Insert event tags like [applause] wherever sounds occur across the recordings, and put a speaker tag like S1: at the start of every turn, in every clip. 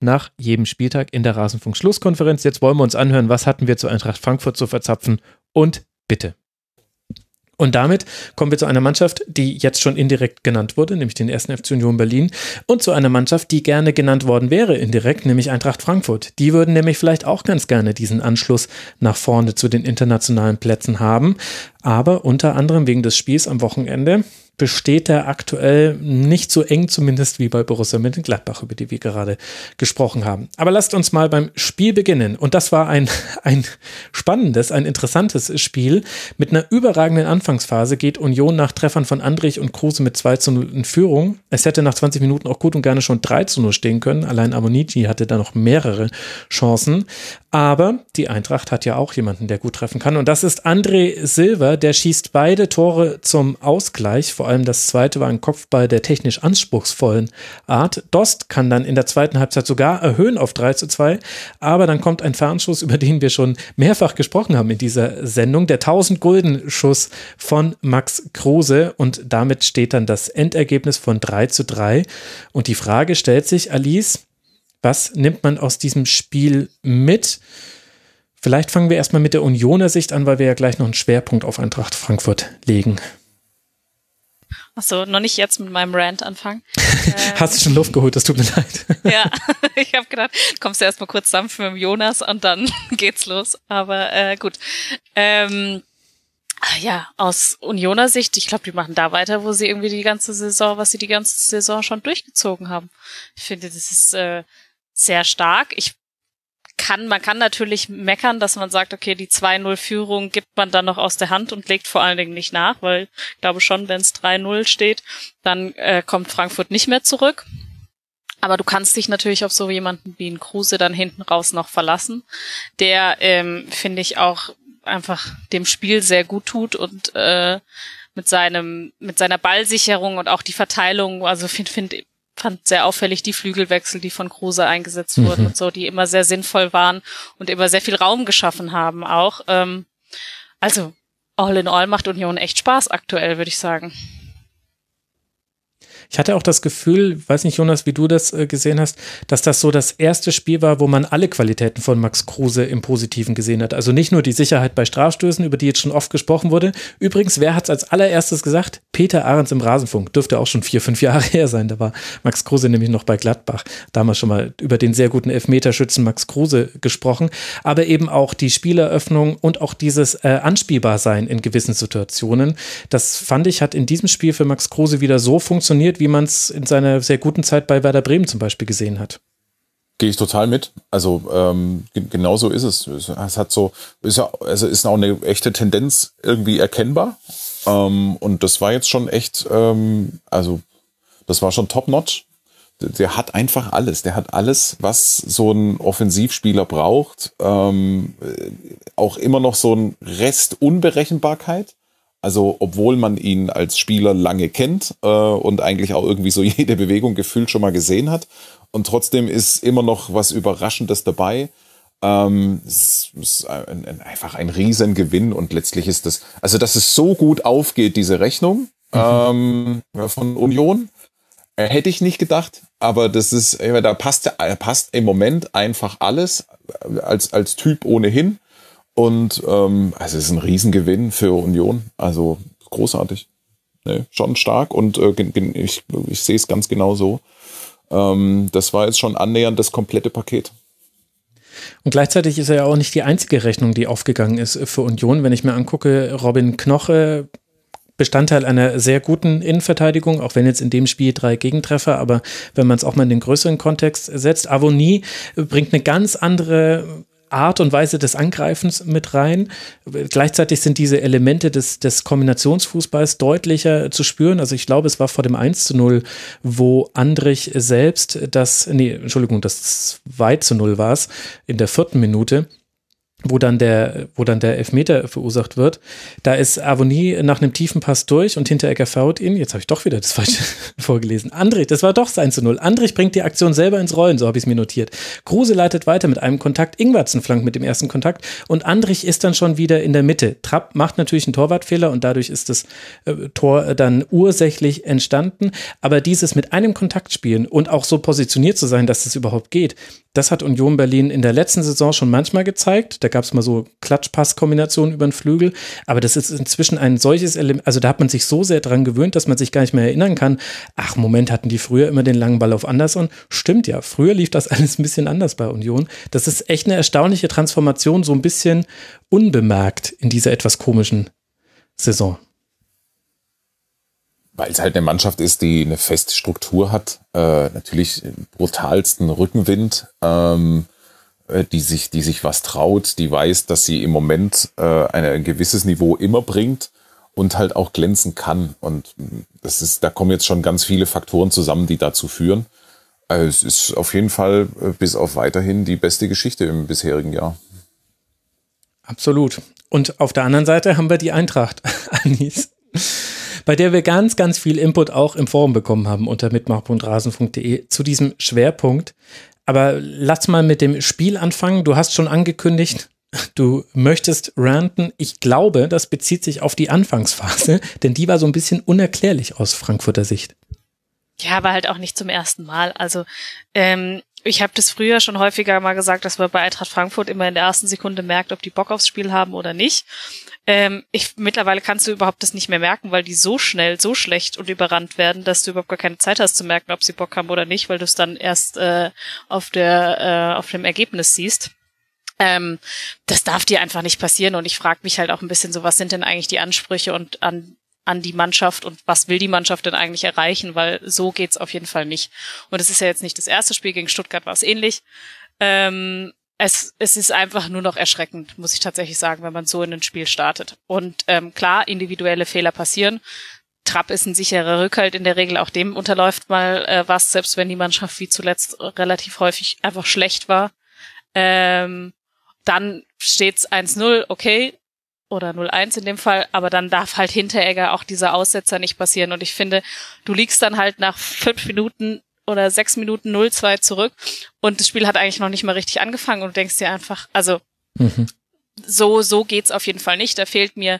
S1: nach jedem Spieltag in der Rasenfunk-Schlusskonferenz. Jetzt wollen wir uns anhören, was hatten wir zu Eintracht Frankfurt zu verzapfen und bitte. Und damit kommen wir zu einer Mannschaft, die jetzt schon indirekt genannt wurde, nämlich den ersten FC Union Berlin, und zu einer Mannschaft, die gerne genannt worden wäre indirekt, nämlich Eintracht Frankfurt. Die würden nämlich vielleicht auch ganz gerne diesen Anschluss nach vorne zu den internationalen Plätzen haben, aber unter anderem wegen des Spiels am Wochenende besteht er aktuell nicht so eng, zumindest wie bei Borussia Mönchengladbach, über die wir gerade gesprochen haben. Aber lasst uns mal beim Spiel beginnen. Und das war ein, [laughs] ein spannendes, ein interessantes Spiel. Mit einer überragenden Anfangsphase geht Union nach Treffern von Andrich und Kruse mit 2 zu 0 in Führung. Es hätte nach 20 Minuten auch gut und gerne schon 3 zu 0 stehen können. Allein Amonici hatte da noch mehrere Chancen. Aber die Eintracht hat ja auch jemanden, der gut treffen kann. Und das ist André Silver. Der schießt beide Tore zum Ausgleich. Vor allem das zweite war ein Kopfball der technisch anspruchsvollen Art. Dost kann dann in der zweiten Halbzeit sogar erhöhen auf 3 zu 2. Aber dann kommt ein Fernschuss, über den wir schon mehrfach gesprochen haben in dieser Sendung. Der 1000-Gulden-Schuss von Max Kruse. Und damit steht dann das Endergebnis von 3 zu 3. Und die Frage stellt sich, Alice, was nimmt man aus diesem Spiel mit? Vielleicht fangen wir erstmal mit der Unioner Sicht an, weil wir ja gleich noch einen Schwerpunkt auf Eintracht Frankfurt legen.
S2: Achso, noch nicht jetzt mit meinem Rant anfangen. [laughs]
S1: Hast du schon Luft geholt, das tut mir leid. [laughs]
S2: ja, [laughs] ich habe gedacht, kommst du erstmal kurz sanft mit dem Jonas und dann geht's los. Aber äh, gut. Ähm, ja, aus Unioner Sicht, ich glaube, die machen da weiter, wo sie irgendwie die ganze Saison, was sie die ganze Saison schon durchgezogen haben. Ich finde, das ist äh, sehr stark. Ich kann, man kann natürlich meckern, dass man sagt, okay, die 2-0-Führung gibt man dann noch aus der Hand und legt vor allen Dingen nicht nach, weil ich glaube schon, wenn es 3-0 steht, dann äh, kommt Frankfurt nicht mehr zurück. Aber du kannst dich natürlich auf so jemanden wie ein Kruse dann hinten raus noch verlassen, der, ähm, finde ich, auch einfach dem Spiel sehr gut tut und äh, mit seinem, mit seiner Ballsicherung und auch die Verteilung, also finde find, fand sehr auffällig die Flügelwechsel, die von Kruse eingesetzt wurden mhm. und so, die immer sehr sinnvoll waren und immer sehr viel Raum geschaffen haben auch. Ähm, also all in all macht Union echt Spaß aktuell, würde ich sagen.
S1: Ich hatte auch das Gefühl, weiß nicht, Jonas, wie du das äh, gesehen hast, dass das so das erste Spiel war, wo man alle Qualitäten von Max Kruse im Positiven gesehen hat. Also nicht nur die Sicherheit bei Strafstößen, über die jetzt schon oft gesprochen wurde. Übrigens, wer hat es als allererstes gesagt? Peter Ahrens im Rasenfunk. Dürfte auch schon vier, fünf Jahre [laughs] her sein. Da war Max Kruse nämlich noch bei Gladbach. Damals schon mal über den sehr guten Elfmeterschützen Max Kruse gesprochen. Aber eben auch die Spieleröffnung und auch dieses äh, Anspielbarsein in gewissen Situationen. Das fand ich, hat in diesem Spiel für Max Kruse wieder so funktioniert, wie man es in seiner sehr guten Zeit bei Werder Bremen zum Beispiel gesehen hat.
S3: Gehe ich total mit. Also ähm, genau so ist es. Es hat so, ist ja, also ist auch eine echte Tendenz irgendwie erkennbar. Ähm, und das war jetzt schon echt, ähm, also das war schon top-notch. Der hat einfach alles. Der hat alles, was so ein Offensivspieler braucht. Ähm, auch immer noch so ein Rest Unberechenbarkeit. Also, obwohl man ihn als Spieler lange kennt äh, und eigentlich auch irgendwie so [laughs] jede Bewegung gefühlt schon mal gesehen hat. Und trotzdem ist immer noch was Überraschendes dabei. Ähm, es ist ein, ein, einfach ein Riesengewinn und letztlich ist das, also dass es so gut aufgeht, diese Rechnung mhm. ähm, von Union, äh, hätte ich nicht gedacht, aber das ist, da passt, passt im Moment einfach alles äh, als, als Typ ohnehin. Und ähm, also es ist ein Riesengewinn für Union. Also großartig. Ne, schon stark und äh, ich, ich sehe es ganz genau so. Ähm, das war jetzt schon annähernd das komplette Paket.
S1: Und gleichzeitig ist er ja auch nicht die einzige Rechnung, die aufgegangen ist für Union. Wenn ich mir angucke, Robin Knoche Bestandteil einer sehr guten Innenverteidigung, auch wenn jetzt in dem Spiel drei Gegentreffer, aber wenn man es auch mal in den größeren Kontext setzt, Avonie bringt eine ganz andere Art und Weise des Angreifens mit rein. Gleichzeitig sind diese Elemente des, des Kombinationsfußballs deutlicher zu spüren. Also ich glaube, es war vor dem 1 zu 0, wo Andrich selbst das, nee, Entschuldigung, das 2 zu 0 war es in der vierten Minute wo dann der, wo dann der Elfmeter verursacht wird. Da ist Avonie nach einem tiefen Pass durch und Hinteregger faut ihn. Jetzt habe ich doch wieder das falsche [laughs] vorgelesen. Andrich, das war doch 1 zu 0. Andrich bringt die Aktion selber ins Rollen, so habe ich es mir notiert. Kruse leitet weiter mit einem Kontakt, Ingwertsen flankt mit dem ersten Kontakt und Andrich ist dann schon wieder in der Mitte. Trapp macht natürlich einen Torwartfehler und dadurch ist das äh, Tor dann ursächlich entstanden. Aber dieses mit einem Kontakt spielen und auch so positioniert zu sein, dass das überhaupt geht, das hat Union Berlin in der letzten Saison schon manchmal gezeigt. Da gab es mal so Klatschpass-Kombinationen über den Flügel. Aber das ist inzwischen ein solches Element. Also da hat man sich so sehr dran gewöhnt, dass man sich gar nicht mehr erinnern kann. Ach, Moment, hatten die früher immer den langen Ball auf Anderson? Stimmt ja. Früher lief das [laughs] alles ein bisschen anders bei Union. Das ist echt eine erstaunliche Transformation, so ein bisschen unbemerkt in dieser etwas komischen Saison
S3: weil es halt eine Mannschaft ist, die eine feste Struktur hat, äh, natürlich brutalsten Rückenwind, ähm, äh, die sich, die sich was traut, die weiß, dass sie im Moment äh, ein gewisses Niveau immer bringt und halt auch glänzen kann. Und das ist, da kommen jetzt schon ganz viele Faktoren zusammen, die dazu führen. Also es ist auf jeden Fall äh, bis auf weiterhin die beste Geschichte im bisherigen Jahr.
S1: Absolut. Und auf der anderen Seite haben wir die Eintracht, [laughs] Anis bei der wir ganz, ganz viel Input auch im Forum bekommen haben unter mitmach.rasen.de zu diesem Schwerpunkt. Aber lass mal mit dem Spiel anfangen. Du hast schon angekündigt, du möchtest ranten. Ich glaube, das bezieht sich auf die Anfangsphase, [laughs] denn die war so ein bisschen unerklärlich aus Frankfurter Sicht.
S2: Ja, aber halt auch nicht zum ersten Mal. Also ähm, ich habe das früher schon häufiger mal gesagt, dass man bei Eintracht Frankfurt immer in der ersten Sekunde merkt, ob die Bock aufs Spiel haben oder nicht. Ähm, ich, mittlerweile kannst du überhaupt das nicht mehr merken, weil die so schnell, so schlecht und überrannt werden, dass du überhaupt gar keine Zeit hast zu merken, ob sie Bock haben oder nicht, weil du es dann erst äh, auf der äh, auf dem Ergebnis siehst. Ähm, das darf dir einfach nicht passieren und ich frage mich halt auch ein bisschen so, was sind denn eigentlich die Ansprüche und an an die Mannschaft und was will die Mannschaft denn eigentlich erreichen, weil so geht's auf jeden Fall nicht. Und es ist ja jetzt nicht das erste Spiel gegen Stuttgart, war es ähnlich. Ähm, es, es ist einfach nur noch erschreckend, muss ich tatsächlich sagen, wenn man so in ein Spiel startet. Und ähm, klar, individuelle Fehler passieren. Trapp ist ein sicherer Rückhalt in der Regel, auch dem unterläuft mal äh, was, selbst wenn die Mannschaft wie zuletzt relativ häufig einfach schlecht war. Ähm, dann steht's 1-0, okay, oder 0-1 in dem Fall, aber dann darf halt Hinteregger auch dieser Aussetzer nicht passieren. Und ich finde, du liegst dann halt nach fünf Minuten oder sechs Minuten 0-2 zurück und das Spiel hat eigentlich noch nicht mal richtig angefangen und du denkst dir einfach, also mhm. so, so geht's auf jeden Fall nicht. Da fehlt mir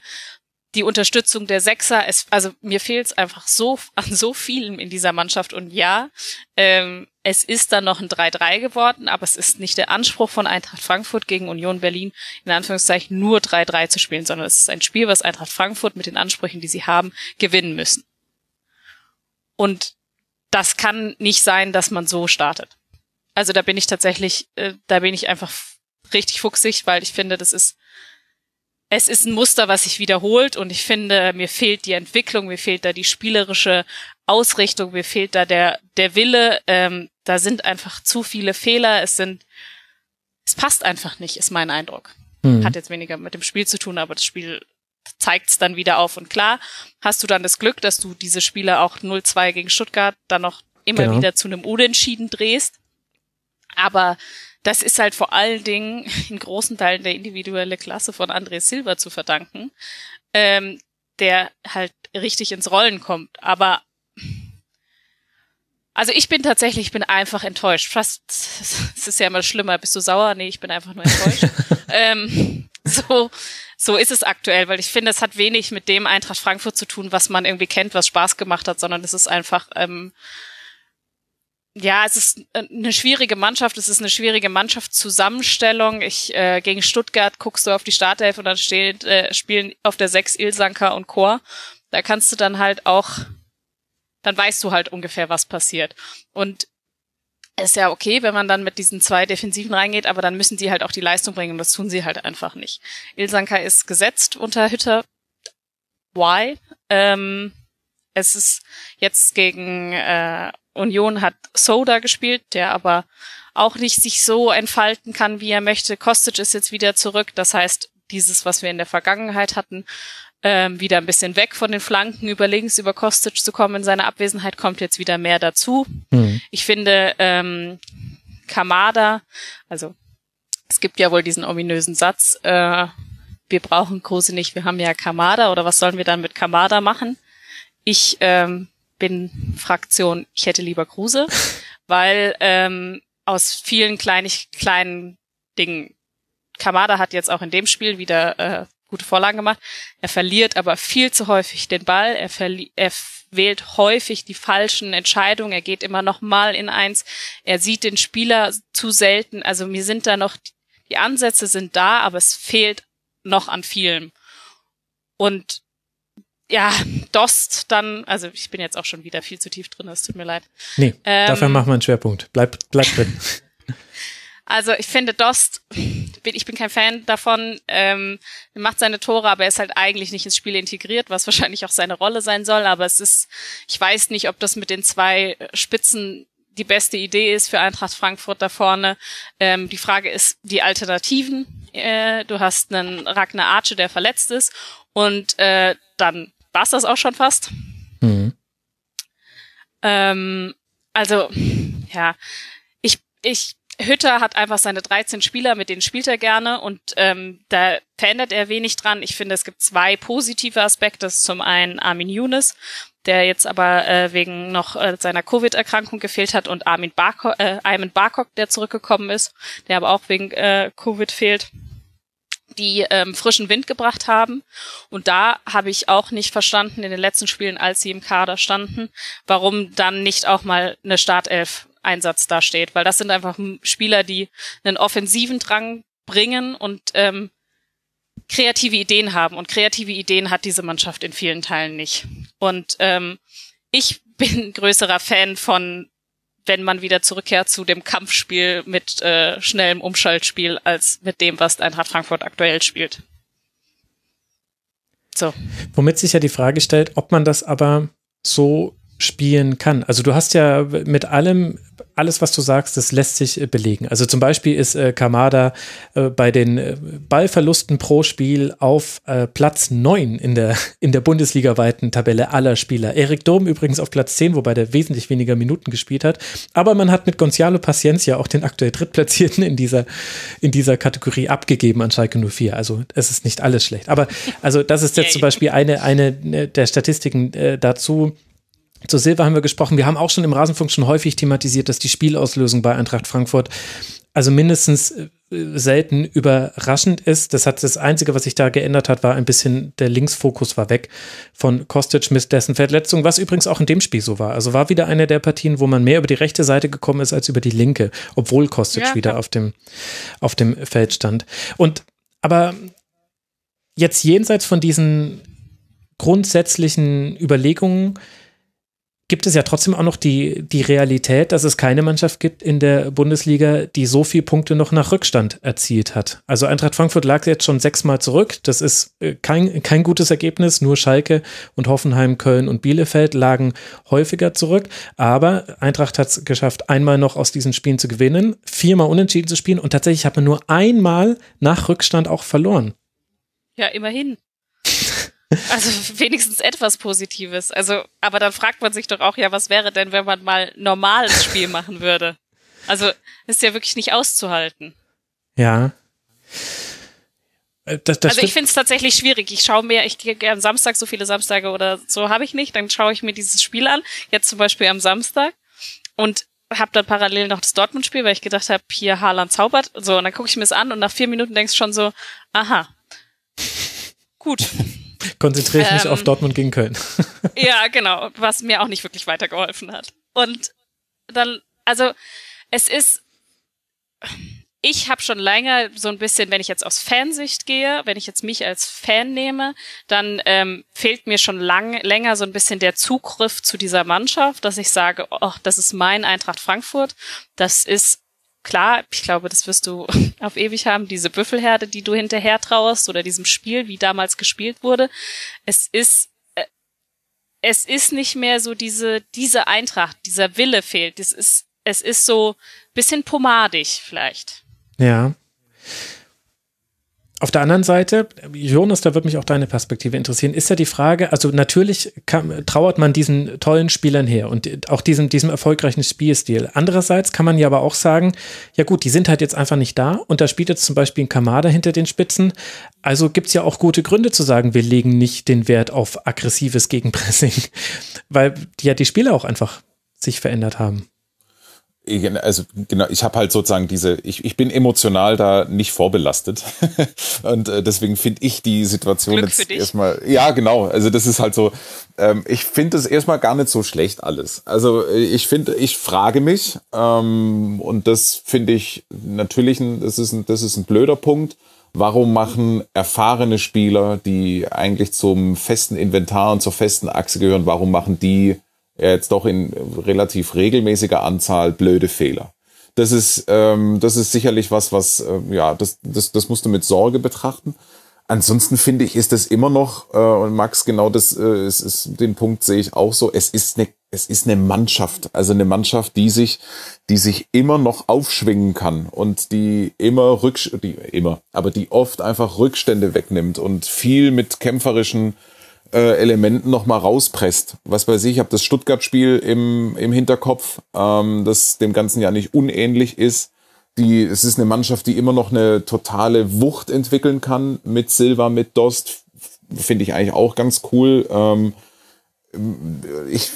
S2: die Unterstützung der Sechser. Es, also mir fehlt es einfach so [laughs] an so vielem in dieser Mannschaft. Und ja, ähm, es ist dann noch ein 3-3 geworden, aber es ist nicht der Anspruch von Eintracht Frankfurt gegen Union Berlin, in Anführungszeichen nur 3-3 zu spielen, sondern es ist ein Spiel, was Eintracht Frankfurt mit den Ansprüchen, die sie haben, gewinnen müssen. Und das kann nicht sein, dass man so startet. Also da bin ich tatsächlich, äh, da bin ich einfach richtig fuchsig, weil ich finde, das ist, es ist ein Muster, was sich wiederholt und ich finde, mir fehlt die Entwicklung, mir fehlt da die spielerische Ausrichtung, mir fehlt da der, der Wille, ähm, da sind einfach zu viele Fehler, es sind, es passt einfach nicht, ist mein Eindruck. Mhm. Hat jetzt weniger mit dem Spiel zu tun, aber das Spiel zeigt es dann wieder auf. Und klar, hast du dann das Glück, dass du diese Spiele auch 0-2 gegen Stuttgart dann noch immer genau. wieder zu einem Unentschieden drehst. Aber das ist halt vor allen Dingen [laughs] in großen Teilen der individuelle Klasse von André Silva zu verdanken, ähm, der halt richtig ins Rollen kommt. Aber also ich bin tatsächlich, ich bin einfach enttäuscht. Fast, [laughs] es ist ja immer schlimmer. Bist du sauer? Nee, ich bin einfach nur enttäuscht. [laughs] ähm, so, so ist es aktuell, weil ich finde, es hat wenig mit dem Eintracht Frankfurt zu tun, was man irgendwie kennt, was Spaß gemacht hat, sondern es ist einfach, ähm, ja, es ist eine schwierige Mannschaft, es ist eine schwierige Mannschaftszusammenstellung. Ich äh, gegen Stuttgart guckst du auf die Startelf und dann steht, äh, spielen auf der sechs Ilsanker und Chor. Da kannst du dann halt auch, dann weißt du halt ungefähr, was passiert. Und ist ja okay, wenn man dann mit diesen zwei Defensiven reingeht, aber dann müssen die halt auch die Leistung bringen und das tun sie halt einfach nicht. Ilsanka ist gesetzt unter Hütter. why. Ähm, es ist jetzt gegen äh, Union hat Soda gespielt, der aber auch nicht sich so entfalten kann, wie er möchte. Kostic ist jetzt wieder zurück. Das heißt, dieses, was wir in der Vergangenheit hatten, ähm, wieder ein bisschen weg von den Flanken über links, über Kostic zu kommen in seiner Abwesenheit, kommt jetzt wieder mehr dazu. Mhm. Ich finde, ähm, Kamada, also es gibt ja wohl diesen ominösen Satz, äh, wir brauchen Kruse nicht, wir haben ja Kamada oder was sollen wir dann mit Kamada machen? Ich ähm, bin Fraktion, ich hätte lieber Kruse, [laughs] weil ähm, aus vielen kleinig, kleinen Dingen, Kamada hat jetzt auch in dem Spiel wieder äh, gute Vorlagen gemacht. Er verliert aber viel zu häufig den Ball. Er, er wählt häufig die falschen Entscheidungen. Er geht immer noch mal in eins. Er sieht den Spieler zu selten. Also mir sind da noch, die Ansätze sind da, aber es fehlt noch an vielem. Und ja, Dost dann, also ich bin jetzt auch schon wieder viel zu tief drin, es tut mir leid.
S1: Nee, ähm, dafür machen wir einen Schwerpunkt. Bleib, bleib drin. [laughs]
S2: Also ich finde Dost, ich bin kein Fan davon, ähm, er macht seine Tore, aber er ist halt eigentlich nicht ins Spiel integriert, was wahrscheinlich auch seine Rolle sein soll. Aber es ist, ich weiß nicht, ob das mit den zwei Spitzen die beste Idee ist für Eintracht Frankfurt da vorne. Ähm, die Frage ist die Alternativen. Äh, du hast einen Ragnar Arce, der verletzt ist, und äh, dann war's das auch schon fast. Mhm. Ähm, also ja, ich ich Hütter hat einfach seine 13 Spieler, mit denen spielt er gerne und ähm, da verändert er wenig dran. Ich finde, es gibt zwei positive Aspekte. Das ist zum einen Armin Younes, der jetzt aber äh, wegen noch äh, seiner Covid-Erkrankung gefehlt hat und Armin Barkok, äh, Barkok, der zurückgekommen ist, der aber auch wegen äh, Covid fehlt die ähm, frischen Wind gebracht haben. Und da habe ich auch nicht verstanden in den letzten Spielen, als sie im Kader standen, warum dann nicht auch mal eine Startelf Einsatz da steht, weil das sind einfach Spieler, die einen offensiven Drang bringen und ähm, kreative Ideen haben. Und kreative Ideen hat diese Mannschaft in vielen Teilen nicht. Und ähm, ich bin [laughs] größerer Fan von, wenn man wieder zurückkehrt zu dem Kampfspiel mit äh, schnellem Umschaltspiel, als mit dem, was Eintracht Frankfurt aktuell spielt.
S1: So. Womit sich ja die Frage stellt, ob man das aber so spielen kann. Also du hast ja mit allem, alles was du sagst, das lässt sich äh, belegen. Also zum Beispiel ist äh, Kamada äh, bei den Ballverlusten pro Spiel auf äh, Platz 9 in der, [laughs] in der Bundesliga-weiten Tabelle aller Spieler. Erik Dom übrigens auf Platz 10, wobei der wesentlich weniger Minuten gespielt hat. Aber man hat mit Gonzalo Paciencia auch den aktuell Drittplatzierten in dieser, in dieser Kategorie abgegeben an Schalke 04. Also es ist nicht alles schlecht. Aber also das ist jetzt zum Beispiel eine, eine der Statistiken dazu zu Silva haben wir gesprochen. Wir haben auch schon im Rasenfunk schon häufig thematisiert, dass die Spielauslösung bei Eintracht Frankfurt also mindestens äh, selten überraschend ist. Das hat das Einzige, was sich da geändert hat, war ein bisschen der Linksfokus war weg von Kostic mit dessen Verletzung, was übrigens auch in dem Spiel so war. Also war wieder eine der Partien, wo man mehr über die rechte Seite gekommen ist als über die linke, obwohl Kostic ja, wieder auf dem, auf dem Feld stand. Und aber jetzt jenseits von diesen grundsätzlichen Überlegungen, gibt es ja trotzdem auch noch die, die Realität, dass es keine Mannschaft gibt in der Bundesliga, die so viele Punkte noch nach Rückstand erzielt hat. Also Eintracht Frankfurt lag jetzt schon sechsmal zurück. Das ist äh, kein, kein gutes Ergebnis. Nur Schalke und Hoffenheim, Köln und Bielefeld lagen häufiger zurück. Aber Eintracht hat es geschafft, einmal noch aus diesen Spielen zu gewinnen, viermal unentschieden zu spielen und tatsächlich hat man nur einmal nach Rückstand auch verloren.
S2: Ja, immerhin. Also wenigstens etwas Positives. Also, aber dann fragt man sich doch auch, ja, was wäre denn, wenn man mal normales Spiel machen würde? Also, ist ja wirklich nicht auszuhalten.
S1: Ja.
S2: Äh, das, das also ich finde es tatsächlich schwierig. Ich schaue mir, ich gehe am Samstag, so viele Samstage oder so habe ich nicht, dann schaue ich mir dieses Spiel an, jetzt zum Beispiel am Samstag und habe dann parallel noch das Dortmund-Spiel, weil ich gedacht habe, hier Haaland zaubert. So, und dann gucke ich mir es an und nach vier Minuten denkst du schon so, aha, gut.
S1: Konzentriere ich mich ähm, auf Dortmund gegen Köln. [laughs]
S2: ja, genau, was mir auch nicht wirklich weitergeholfen hat. Und dann, also es ist, ich habe schon länger so ein bisschen, wenn ich jetzt aus Fansicht gehe, wenn ich jetzt mich als Fan nehme, dann ähm, fehlt mir schon lang, länger so ein bisschen der Zugriff zu dieser Mannschaft, dass ich sage, oh, das ist mein Eintracht Frankfurt, das ist klar, ich glaube, das wirst du [laughs] auf ewig haben, diese Büffelherde, die du hinterher trauerst oder diesem Spiel, wie damals gespielt wurde. Es ist äh, es ist nicht mehr so diese diese Eintracht, dieser Wille fehlt. Es ist es ist so bisschen pomadig vielleicht.
S1: Ja. Auf der anderen Seite, Jonas, da würde mich auch deine Perspektive interessieren, ist ja die Frage, also natürlich kann, trauert man diesen tollen Spielern her und auch diesem, diesem erfolgreichen Spielstil. Andererseits kann man ja aber auch sagen, ja gut, die sind halt jetzt einfach nicht da und da spielt jetzt zum Beispiel ein Kamada hinter den Spitzen. Also gibt es ja auch gute Gründe zu sagen, wir legen nicht den Wert auf aggressives Gegenpressing, [laughs] weil ja die Spieler auch einfach sich verändert haben
S3: also genau, ich habe halt sozusagen diese, ich, ich bin emotional da nicht vorbelastet [laughs] und äh, deswegen finde ich die Situation Glück jetzt erstmal, ja genau, also das ist halt so, ähm, ich finde es erstmal gar nicht so schlecht alles. Also äh, ich finde, ich frage mich ähm, und das finde ich natürlich, ein, das ist ein, das ist ein blöder Punkt. Warum machen erfahrene Spieler, die eigentlich zum festen Inventar und zur festen Achse gehören, warum machen die jetzt doch in relativ regelmäßiger Anzahl blöde Fehler. Das ist, ähm, das ist sicherlich was, was, äh, ja, das, das, das musst du mit Sorge betrachten. Ansonsten finde ich, ist das immer noch, äh, und Max, genau das äh, ist, ist, den Punkt sehe ich auch so, es ist eine, es ist eine Mannschaft, also eine Mannschaft, die sich, die sich immer noch aufschwingen kann und die immer rücksch, die immer, aber die oft einfach Rückstände wegnimmt und viel mit kämpferischen äh, Elementen noch mal rauspresst. Was weiß ich, ich habe das Stuttgart-Spiel im, im Hinterkopf, ähm, das dem Ganzen ja nicht unähnlich ist. Die, es ist eine Mannschaft, die immer noch eine totale Wucht entwickeln kann mit Silva, mit Dost. Finde ich eigentlich auch ganz cool. Ähm, ich,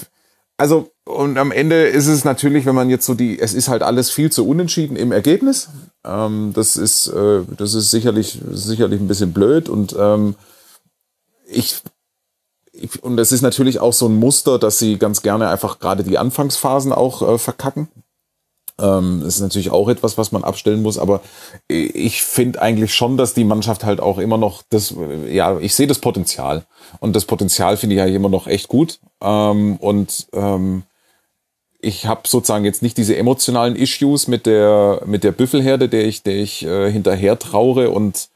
S3: also, und am Ende ist es natürlich, wenn man jetzt so die, es ist halt alles viel zu unentschieden im Ergebnis. Ähm, das ist, äh, das ist sicherlich, sicherlich ein bisschen blöd und ähm, ich und das ist natürlich auch so ein Muster, dass sie ganz gerne einfach gerade die Anfangsphasen auch äh, verkacken. Ähm, das ist natürlich auch etwas, was man abstellen muss, aber ich finde eigentlich schon, dass die Mannschaft halt auch immer noch das, ja, ich sehe das Potenzial. Und das Potenzial finde ich ja immer noch echt gut. Ähm, und ähm, ich habe sozusagen jetzt nicht diese emotionalen Issues mit der mit der Büffelherde, der ich, der ich äh, hinterher traure und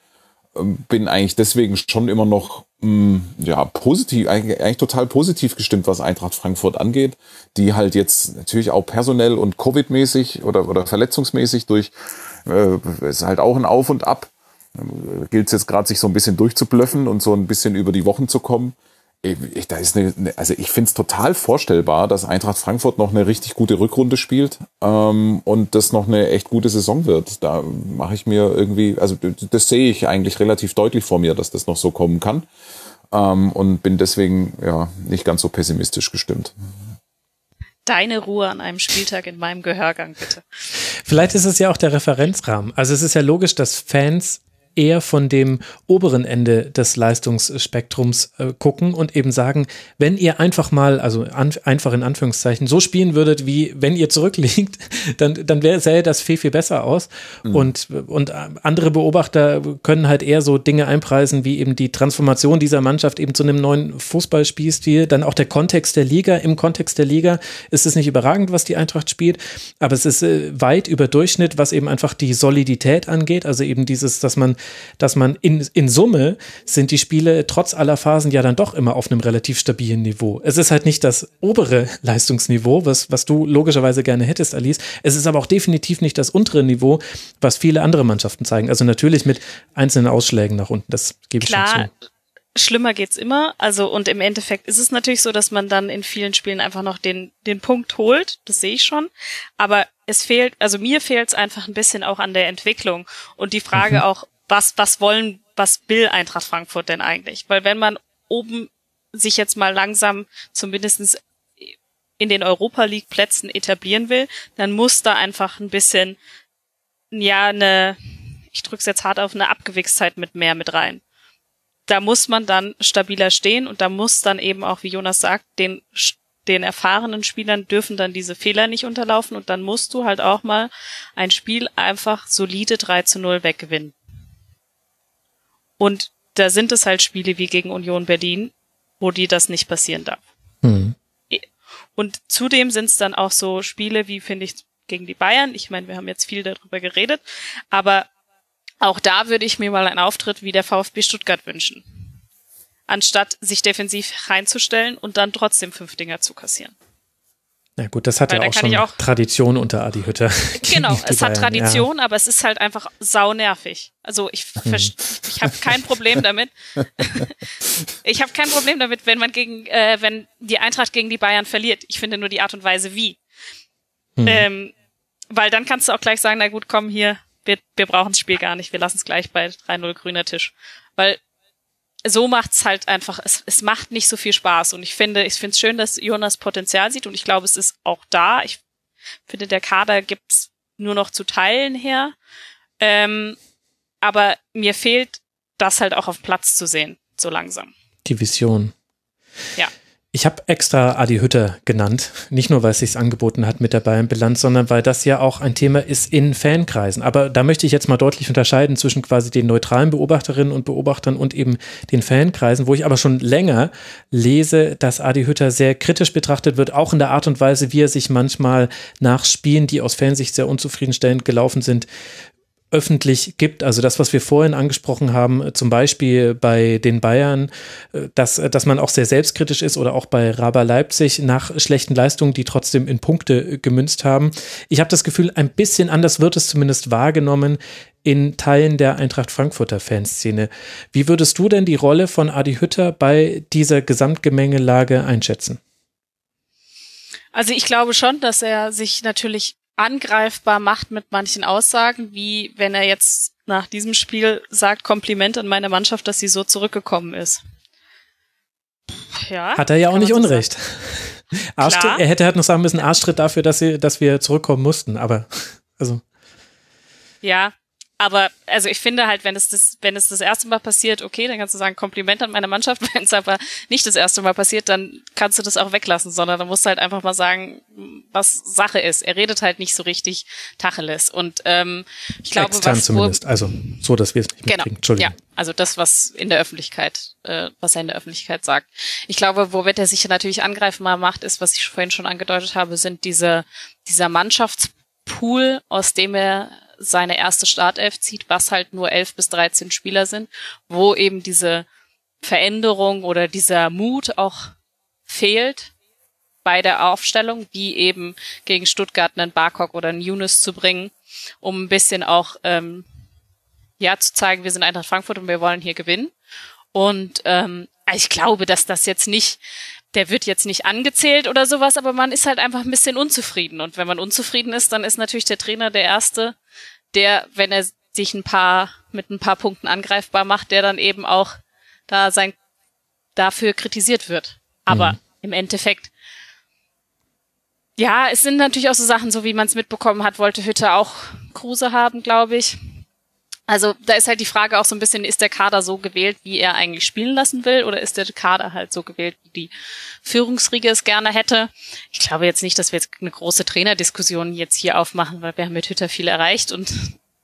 S3: ähm, bin eigentlich deswegen schon immer noch ja positiv, eigentlich, total positiv gestimmt, was Eintracht Frankfurt angeht, die halt jetzt natürlich auch personell und Covid-mäßig oder, oder verletzungsmäßig durch äh, ist halt auch ein Auf und Ab. Gilt es jetzt gerade, sich so ein bisschen durchzublöffen und so ein bisschen über die Wochen zu kommen ich, da ist eine, also ich finde es total vorstellbar, dass Eintracht Frankfurt noch eine richtig gute Rückrunde spielt ähm, und das noch eine echt gute Saison wird. Da mache ich mir irgendwie, also das sehe ich eigentlich relativ deutlich vor mir, dass das noch so kommen kann ähm, und bin deswegen ja nicht ganz so pessimistisch gestimmt.
S2: Deine Ruhe an einem Spieltag in meinem Gehörgang, bitte.
S1: Vielleicht ist es ja auch der Referenzrahmen. Also es ist ja logisch, dass Fans eher von dem oberen Ende des Leistungsspektrums äh, gucken und eben sagen, wenn ihr einfach mal, also an, einfach in Anführungszeichen, so spielen würdet, wie wenn ihr zurückliegt, [laughs] dann, dann wäre sähe das viel, viel besser aus. Mhm. Und, und andere Beobachter können halt eher so Dinge einpreisen, wie eben die Transformation dieser Mannschaft eben zu einem neuen Fußballspielstil, dann auch der Kontext der Liga. Im Kontext der Liga ist es nicht überragend, was die Eintracht spielt, aber es ist äh, weit über Durchschnitt, was eben einfach die Solidität angeht, also eben dieses, dass man dass man in, in Summe sind die Spiele trotz aller Phasen ja dann doch immer auf einem relativ stabilen Niveau. Es ist halt nicht das obere [laughs] Leistungsniveau, was, was du logischerweise gerne hättest, Alice. Es ist aber auch definitiv nicht das untere Niveau, was viele andere Mannschaften zeigen. Also natürlich mit einzelnen Ausschlägen nach unten, das gebe ich Klar. schon zu
S2: schlimmer geht's immer. Also und im Endeffekt ist es natürlich so, dass man dann in vielen Spielen einfach noch den den Punkt holt. Das sehe ich schon. Aber es fehlt, also mir fehlt es einfach ein bisschen auch an der Entwicklung und die Frage mhm. auch, was, was wollen, was will Eintracht Frankfurt denn eigentlich? Weil wenn man oben sich jetzt mal langsam zumindestens in den Europa League Plätzen etablieren will, dann muss da einfach ein bisschen, ja, eine, ich drück's jetzt hart auf, eine Abgewichstheit mit mehr mit rein. Da muss man dann stabiler stehen und da muss dann eben auch, wie Jonas sagt, den, den erfahrenen Spielern dürfen dann diese Fehler nicht unterlaufen und dann musst du halt auch mal ein Spiel einfach solide 3 zu 0 weggewinnen. Und da sind es halt Spiele wie gegen Union Berlin, wo die das nicht passieren darf. Mhm. Und zudem sind es dann auch so Spiele wie, finde ich, gegen die Bayern. Ich meine, wir haben jetzt viel darüber geredet, aber auch da würde ich mir mal einen Auftritt wie der VfB Stuttgart wünschen. Anstatt sich defensiv reinzustellen und dann trotzdem fünf Dinger zu kassieren.
S1: Na ja gut, das hat Weil ja auch schon auch Tradition unter Adi Hütter. [laughs]
S2: Genau, es hat Tradition, ja. aber es ist halt einfach sau nervig. Also ich, hm. ich habe kein Problem damit. [laughs] ich habe kein Problem damit, wenn man gegen, äh, wenn die Eintracht gegen die Bayern verliert. Ich finde nur die Art und Weise wie. Hm. Ähm, weil dann kannst du auch gleich sagen, na gut, komm hier, wir, wir brauchen das Spiel gar nicht, wir lassen es gleich bei 3-0 grüner Tisch. Weil so macht's halt einfach, es, es macht nicht so viel Spaß. Und ich finde, ich finde es schön, dass Jonas Potenzial sieht und ich glaube, es ist auch da. Ich finde, der Kader gibt's nur noch zu Teilen her. Ähm, aber mir fehlt das halt auch auf Platz zu sehen, so langsam.
S1: Die Vision.
S2: Ja.
S1: Ich habe extra Adi Hütter genannt, nicht nur weil es sich angeboten hat mit der Bayern-Bilanz, sondern weil das ja auch ein Thema ist in Fankreisen. Aber da möchte ich jetzt mal deutlich unterscheiden zwischen quasi den neutralen Beobachterinnen und Beobachtern und eben den Fankreisen, wo ich aber schon länger lese, dass Adi Hütter sehr kritisch betrachtet wird, auch in der Art und Weise, wie er sich manchmal nach Spielen, die aus Fansicht sehr unzufriedenstellend gelaufen sind, öffentlich gibt. Also das, was wir vorhin angesprochen haben, zum Beispiel bei den Bayern, äh, dass, äh, dass man auch sehr selbstkritisch ist oder auch bei Raber Leipzig nach schlechten Leistungen, die trotzdem in Punkte äh, gemünzt haben. Ich habe das Gefühl, ein bisschen anders wird es zumindest wahrgenommen in Teilen der Eintracht Frankfurter Fanszene. Wie würdest du denn die Rolle von Adi Hütter bei dieser Gesamtgemengelage einschätzen?
S2: Also ich glaube schon, dass er sich natürlich angreifbar macht mit manchen Aussagen, wie wenn er jetzt nach diesem Spiel sagt, Kompliment an meine Mannschaft, dass sie so zurückgekommen ist.
S1: Ja. Hat er ja auch nicht so Unrecht. [laughs] Arschtritt, er hätte halt noch sagen müssen, Arschtritt dafür, dass, sie, dass wir zurückkommen mussten, aber [laughs] also.
S2: Ja, aber also ich finde halt, wenn es das, wenn es das erste Mal passiert, okay, dann kannst du sagen, Kompliment an meine Mannschaft. [laughs] Wenn es aber nicht das erste Mal passiert, dann kannst du das auch weglassen, sondern dann musst du halt einfach mal sagen, was Sache ist. Er redet halt nicht so richtig Tacheles. Und ähm, ich glaube,
S1: Extern was zumindest, also so, dass wir es nicht
S2: genau, Entschuldigung. Ja, also das, was in der Öffentlichkeit, äh, was er in der Öffentlichkeit sagt. Ich glaube, womit er sich natürlich angreifbar macht, ist, was ich vorhin schon angedeutet habe, sind diese dieser Mannschaftspool, aus dem er seine erste Startelf zieht, was halt nur elf bis dreizehn Spieler sind, wo eben diese Veränderung oder dieser Mut auch fehlt bei der Aufstellung, wie eben gegen Stuttgart einen Barkok oder einen Yunus zu bringen, um ein bisschen auch ähm, ja zu zeigen, wir sind Eintracht Frankfurt und wir wollen hier gewinnen. Und ähm, ich glaube, dass das jetzt nicht der wird jetzt nicht angezählt oder sowas, aber man ist halt einfach ein bisschen unzufrieden. Und wenn man unzufrieden ist, dann ist natürlich der Trainer der Erste, der, wenn er sich ein paar, mit ein paar Punkten angreifbar macht, der dann eben auch da sein, dafür kritisiert wird. Aber mhm. im Endeffekt, ja, es sind natürlich auch so Sachen, so wie man es mitbekommen hat, wollte Hütte auch Kruse haben, glaube ich. Also da ist halt die Frage auch so ein bisschen, ist der Kader so gewählt, wie er eigentlich spielen lassen will, oder ist der Kader halt so gewählt, wie die Führungsriege es gerne hätte? Ich glaube jetzt nicht, dass wir jetzt eine große Trainerdiskussion jetzt hier aufmachen, weil wir haben mit Hütter viel erreicht und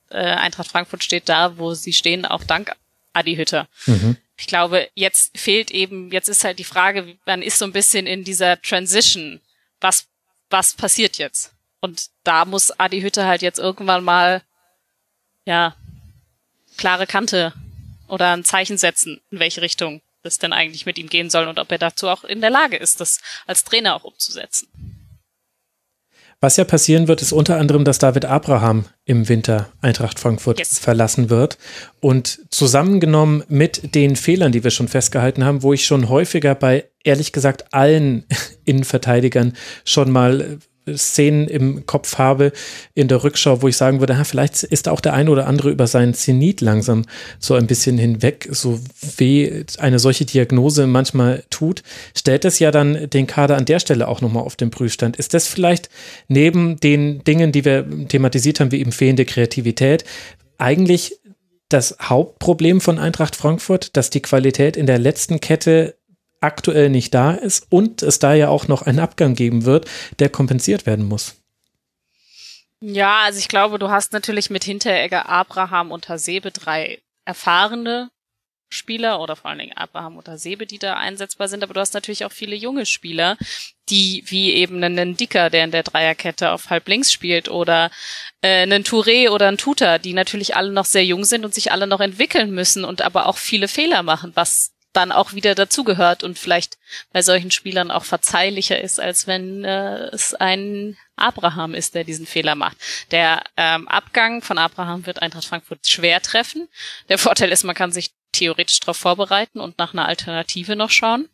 S2: äh, Eintracht Frankfurt steht da, wo sie stehen, auch dank Adi Hütter. Mhm. Ich glaube, jetzt fehlt eben, jetzt ist halt die Frage, man ist so ein bisschen in dieser Transition. Was, was passiert jetzt? Und da muss Adi Hütter halt jetzt irgendwann mal, ja, klare Kante oder ein Zeichen setzen, in welche Richtung das denn eigentlich mit ihm gehen soll und ob er dazu auch in der Lage ist, das als Trainer auch umzusetzen.
S1: Was ja passieren wird, ist unter anderem, dass David Abraham im Winter Eintracht Frankfurt yes. verlassen wird. Und zusammengenommen mit den Fehlern, die wir schon festgehalten haben, wo ich schon häufiger bei ehrlich gesagt allen [laughs] Innenverteidigern schon mal Szenen im Kopf habe in der Rückschau, wo ich sagen würde, ha, vielleicht ist auch der eine oder andere über seinen Zenit langsam so ein bisschen hinweg, so weh eine solche Diagnose manchmal tut, stellt es ja dann den Kader an der Stelle auch nochmal auf den Prüfstand. Ist das vielleicht neben den Dingen, die wir thematisiert haben, wie eben fehlende Kreativität, eigentlich das Hauptproblem von Eintracht Frankfurt, dass die Qualität in der letzten Kette aktuell nicht da ist und es da ja auch noch einen Abgang geben wird, der kompensiert werden muss.
S2: Ja, also ich glaube, du hast natürlich mit Hinteregger, Abraham und Hasebe drei erfahrene Spieler oder vor allen Dingen Abraham oder Sebe, die da einsetzbar sind, aber du hast natürlich auch viele junge Spieler, die wie eben einen Dicker, der in der Dreierkette auf halb links spielt oder äh, einen Touré oder einen Tuta, die natürlich alle noch sehr jung sind und sich alle noch entwickeln müssen und aber auch viele Fehler machen, was dann auch wieder dazugehört und vielleicht bei solchen Spielern auch verzeihlicher ist, als wenn äh, es ein Abraham ist, der diesen Fehler macht. Der ähm, Abgang von Abraham wird Eintracht Frankfurt schwer treffen. Der Vorteil ist, man kann sich theoretisch darauf vorbereiten und nach einer Alternative noch schauen.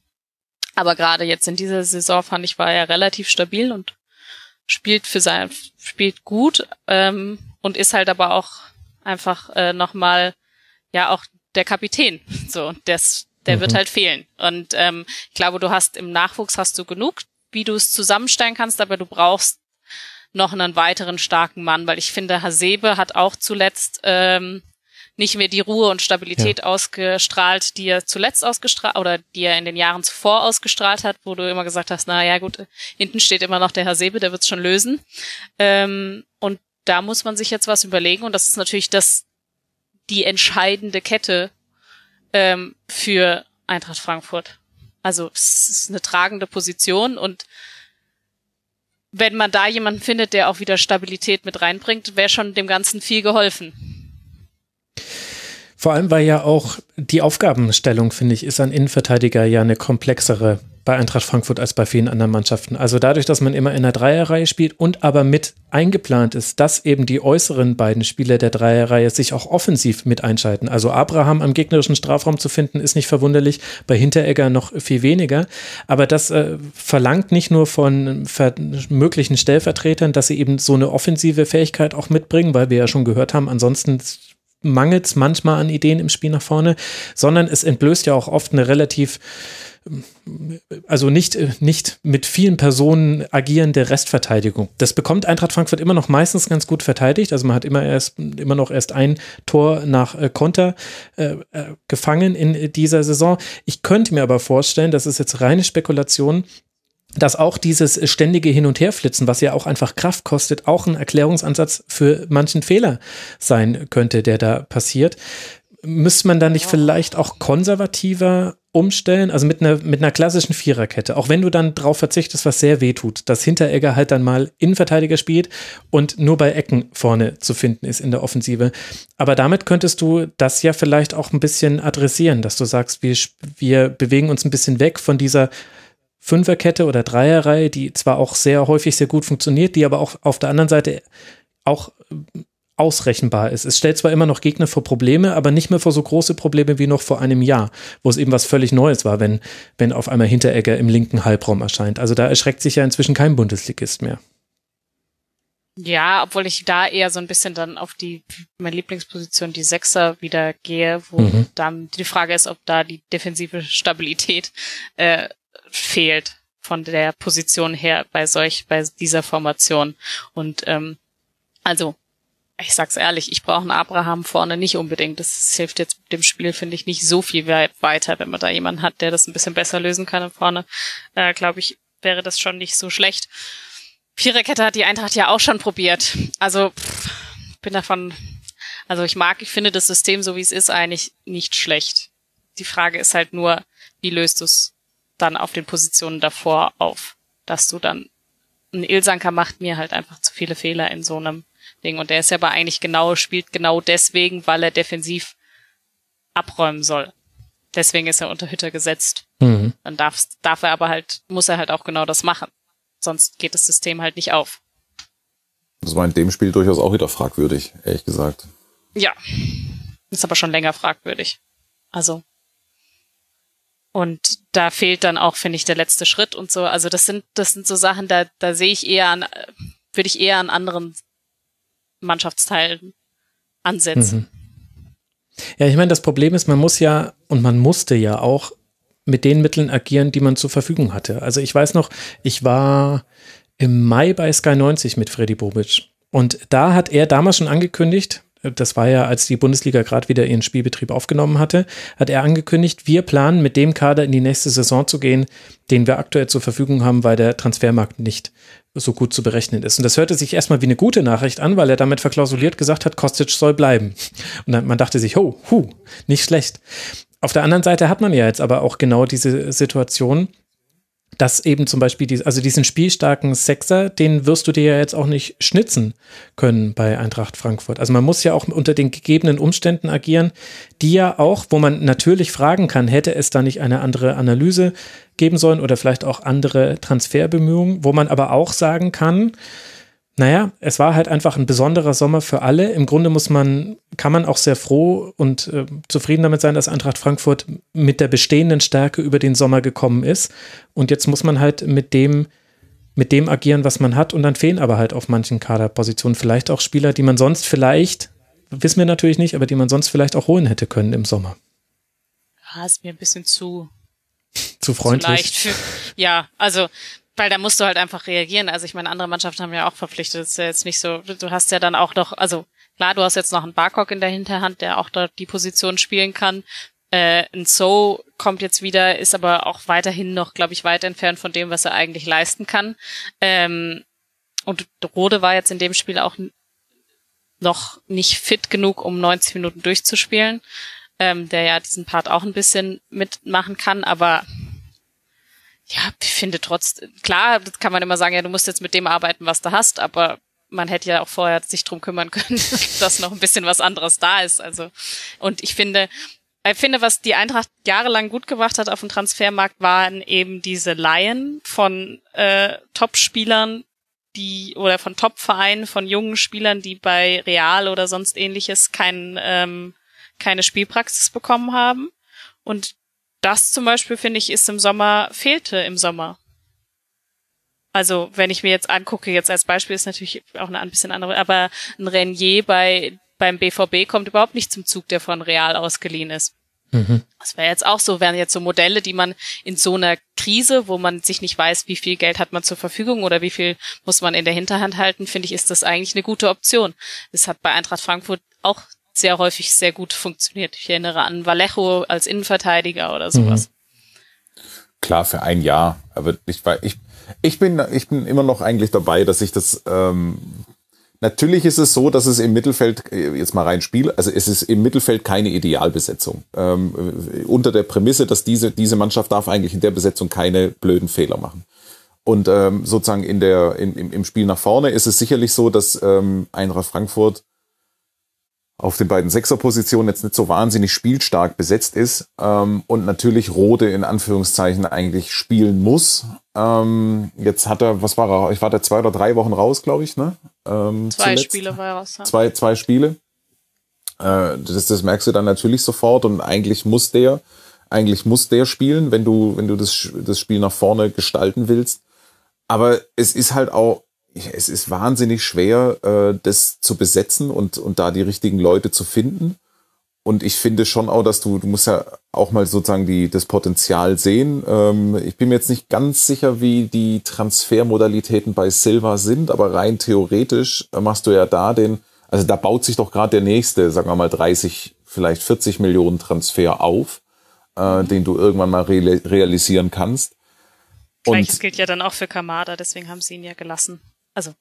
S2: Aber gerade jetzt in dieser Saison fand ich, war er relativ stabil und spielt für sein, spielt gut ähm, und ist halt aber auch einfach äh, nochmal ja auch der Kapitän. So, das, der mhm. wird halt fehlen. Und ähm, ich glaube, du hast im Nachwuchs hast du genug, wie du es zusammenstellen kannst, aber du brauchst noch einen weiteren starken Mann, weil ich finde, Hasebe hat auch zuletzt ähm, nicht mehr die Ruhe und Stabilität ja. ausgestrahlt, die er zuletzt ausgestrahlt oder die er in den Jahren zuvor ausgestrahlt hat, wo du immer gesagt hast, na ja gut, hinten steht immer noch der Hasebe, der wird's schon lösen. Ähm, und da muss man sich jetzt was überlegen und das ist natürlich das die entscheidende Kette ähm, für Eintracht Frankfurt. Also es ist eine tragende Position und wenn man da jemanden findet, der auch wieder Stabilität mit reinbringt, wäre schon dem Ganzen viel geholfen.
S1: Vor allem, weil ja auch die Aufgabenstellung, finde ich, ist ein Innenverteidiger ja eine komplexere bei Eintracht Frankfurt als bei vielen anderen Mannschaften. Also dadurch, dass man immer in der Dreierreihe spielt und aber mit eingeplant ist, dass eben die äußeren beiden Spieler der Dreierreihe sich auch offensiv mit einschalten. Also Abraham am gegnerischen Strafraum zu finden, ist nicht verwunderlich, bei Hinteregger noch viel weniger. Aber das äh, verlangt nicht nur von möglichen Stellvertretern, dass sie eben so eine offensive Fähigkeit auch mitbringen, weil wir ja schon gehört haben, ansonsten mangelt es manchmal an Ideen im Spiel nach vorne, sondern es entblößt ja auch oft eine relativ also nicht, nicht mit vielen Personen agierende Restverteidigung. Das bekommt Eintracht Frankfurt immer noch meistens ganz gut verteidigt. Also man hat immer erst, immer noch erst ein Tor nach äh, Konter äh, äh, gefangen in dieser Saison. Ich könnte mir aber vorstellen, das ist jetzt reine Spekulation, dass auch dieses ständige Hin- und Herflitzen, was ja auch einfach Kraft kostet, auch ein Erklärungsansatz für manchen Fehler sein könnte, der da passiert. Müsste man da nicht vielleicht auch konservativer umstellen, also mit einer, mit einer klassischen Viererkette, auch wenn du dann drauf verzichtest, was sehr weh tut, dass Hinteregger halt dann mal Innenverteidiger spielt und nur bei Ecken vorne zu finden ist in der Offensive. Aber damit könntest du das ja vielleicht auch ein bisschen adressieren, dass du sagst, wir, wir bewegen uns ein bisschen weg von dieser Fünferkette oder Dreierreihe, die zwar auch sehr häufig sehr gut funktioniert, die aber auch auf der anderen Seite auch ausrechenbar ist. Es stellt zwar immer noch Gegner vor Probleme, aber nicht mehr vor so große Probleme wie noch vor einem Jahr, wo es eben was völlig Neues war, wenn, wenn auf einmal Hinteregger im linken Halbraum erscheint. Also da erschreckt sich ja inzwischen kein Bundesligist mehr.
S2: Ja, obwohl ich da eher so ein bisschen dann auf die, meine Lieblingsposition, die Sechser wieder gehe, wo mhm. dann die Frage ist, ob da die defensive Stabilität äh, fehlt von der Position her bei solch, bei dieser Formation. Und ähm, also ich sag's ehrlich, ich brauche einen Abraham vorne nicht unbedingt. Das hilft jetzt dem Spiel, finde ich, nicht so viel weiter, wenn man da jemanden hat, der das ein bisschen besser lösen kann vorne. Äh, Glaube ich, wäre das schon nicht so schlecht. Viererkette hat die Eintracht ja auch schon probiert. Also pff, bin davon, also ich mag, ich finde das System, so wie es ist, eigentlich nicht schlecht. Die Frage ist halt nur, wie löst du es dann auf den Positionen davor auf, dass du dann ein Ilsanker macht mir halt einfach zu viele Fehler in so einem Ding. Und der ist ja aber eigentlich genau, spielt genau deswegen, weil er defensiv abräumen soll. Deswegen ist er unter Hütter gesetzt. Mhm. Dann darf, darf er aber halt, muss er halt auch genau das machen. Sonst geht das System halt nicht auf.
S3: Das war in dem Spiel durchaus auch wieder fragwürdig, ehrlich gesagt.
S2: Ja. Ist aber schon länger fragwürdig. Also. Und da fehlt dann auch, finde ich, der letzte Schritt und so. Also das sind, das sind so Sachen, da, da sehe ich eher an, würde ich eher an anderen Mannschaftsteilen ansetzen. Mhm.
S1: Ja, ich meine, das Problem ist, man muss ja und man musste ja auch mit den Mitteln agieren, die man zur Verfügung hatte. Also ich weiß noch, ich war im Mai bei Sky 90 mit Freddy Bobic und da hat er damals schon angekündigt, das war ja, als die Bundesliga gerade wieder ihren Spielbetrieb aufgenommen hatte, hat er angekündigt, wir planen mit dem Kader in die nächste Saison zu gehen, den wir aktuell zur Verfügung haben, weil der Transfermarkt nicht so gut zu berechnen ist. Und das hörte sich erstmal wie eine gute Nachricht an, weil er damit verklausuliert gesagt hat, Kostic soll bleiben. [laughs] Und dann, man dachte sich, oh, hu, nicht schlecht. auf der anderen Seite hat man ja jetzt aber auch genau diese Situation, dass eben zum Beispiel, die, also diesen spielstarken Sechser, den wirst du dir ja jetzt auch nicht schnitzen können bei Eintracht Frankfurt. Also man muss ja auch unter den gegebenen Umständen agieren, die ja auch, wo man natürlich fragen kann, hätte es da nicht eine andere Analyse geben sollen oder vielleicht auch andere Transferbemühungen, wo man aber auch sagen kann, naja, es war halt einfach ein besonderer Sommer für alle. Im Grunde muss man, kann man auch sehr froh und äh, zufrieden damit sein, dass Eintracht Frankfurt mit der bestehenden Stärke über den Sommer gekommen ist. Und jetzt muss man halt mit dem, mit dem agieren, was man hat. Und dann fehlen aber halt auf manchen Kaderpositionen vielleicht auch Spieler, die man sonst vielleicht, wissen wir natürlich nicht, aber die man sonst vielleicht auch holen hätte können im Sommer.
S2: Ja, ist mir ein bisschen zu,
S1: zu freundlich. Zu
S2: leicht für, ja, also weil da musst du halt einfach reagieren. Also ich meine, andere Mannschaften haben ja auch verpflichtet. Das ist ja jetzt nicht so, du hast ja dann auch noch, also klar, du hast jetzt noch einen Barcock in der Hinterhand, der auch dort die Position spielen kann. Äh, ein So kommt jetzt wieder, ist aber auch weiterhin noch, glaube ich, weit entfernt von dem, was er eigentlich leisten kann. Ähm, und Rode war jetzt in dem Spiel auch noch nicht fit genug, um 90 Minuten durchzuspielen, ähm, der ja diesen Part auch ein bisschen mitmachen kann, aber ja, ich finde trotz, klar, kann man immer sagen, ja, du musst jetzt mit dem arbeiten, was du hast, aber man hätte ja auch vorher sich drum kümmern [laughs] können, dass noch ein bisschen was anderes da ist. Also, und ich finde, ich finde, was die Eintracht jahrelang gut gemacht hat auf dem Transfermarkt, waren eben diese Laien von äh, Top-Spielern, die oder von Top-Vereinen, von jungen Spielern, die bei Real oder sonst ähnliches kein, ähm, keine Spielpraxis bekommen haben. Und das zum Beispiel, finde ich, ist im Sommer, fehlte im Sommer. Also, wenn ich mir jetzt angucke, jetzt als Beispiel ist natürlich auch eine ein bisschen andere, aber ein Renier bei, beim BVB kommt überhaupt nicht zum Zug, der von Real ausgeliehen ist. Mhm. Das wäre jetzt auch so, wären jetzt so Modelle, die man in so einer Krise, wo man sich nicht weiß, wie viel Geld hat man zur Verfügung oder wie viel muss man in der Hinterhand halten, finde ich, ist das eigentlich eine gute Option. Das hat bei Eintracht Frankfurt auch sehr häufig sehr gut funktioniert. Ich erinnere an Vallejo als Innenverteidiger oder sowas. Mhm.
S3: Klar, für ein Jahr. Aber ich, ich, ich, bin, ich bin immer noch eigentlich dabei, dass ich das. Ähm, natürlich ist es so, dass es im Mittelfeld, äh, jetzt mal rein Spiel, also es ist im Mittelfeld keine Idealbesetzung. Ähm, unter der Prämisse, dass diese, diese Mannschaft darf eigentlich in der Besetzung keine blöden Fehler machen. Und ähm, sozusagen in der, in, im, im Spiel nach vorne ist es sicherlich so, dass ähm, Eintracht Frankfurt auf den beiden Sechserpositionen jetzt nicht so wahnsinnig spielstark besetzt ist ähm, und natürlich Rode in Anführungszeichen eigentlich spielen muss. Ähm, jetzt hat er, was war er? Ich war da zwei oder drei Wochen raus, glaube ich, ne?
S2: Ähm, zwei zuletzt. Spiele war er raus. Ja.
S3: Zwei, zwei Spiele. Äh, das, das merkst du dann natürlich sofort und eigentlich muss der, eigentlich muss der spielen, wenn du, wenn du das, das Spiel nach vorne gestalten willst. Aber es ist halt auch es ist wahnsinnig schwer, äh, das zu besetzen und, und da die richtigen Leute zu finden. Und ich finde schon auch, dass du, du musst ja auch mal sozusagen die, das Potenzial sehen. Ähm, ich bin mir jetzt nicht ganz sicher, wie die Transfermodalitäten bei Silva sind, aber rein theoretisch machst du ja da den, also da baut sich doch gerade der nächste, sagen wir mal 30, vielleicht 40 Millionen Transfer auf, äh, mhm. den du irgendwann mal re realisieren kannst.
S2: Gleiches und, gilt ja dann auch für Kamada, deswegen haben sie ihn ja gelassen. Also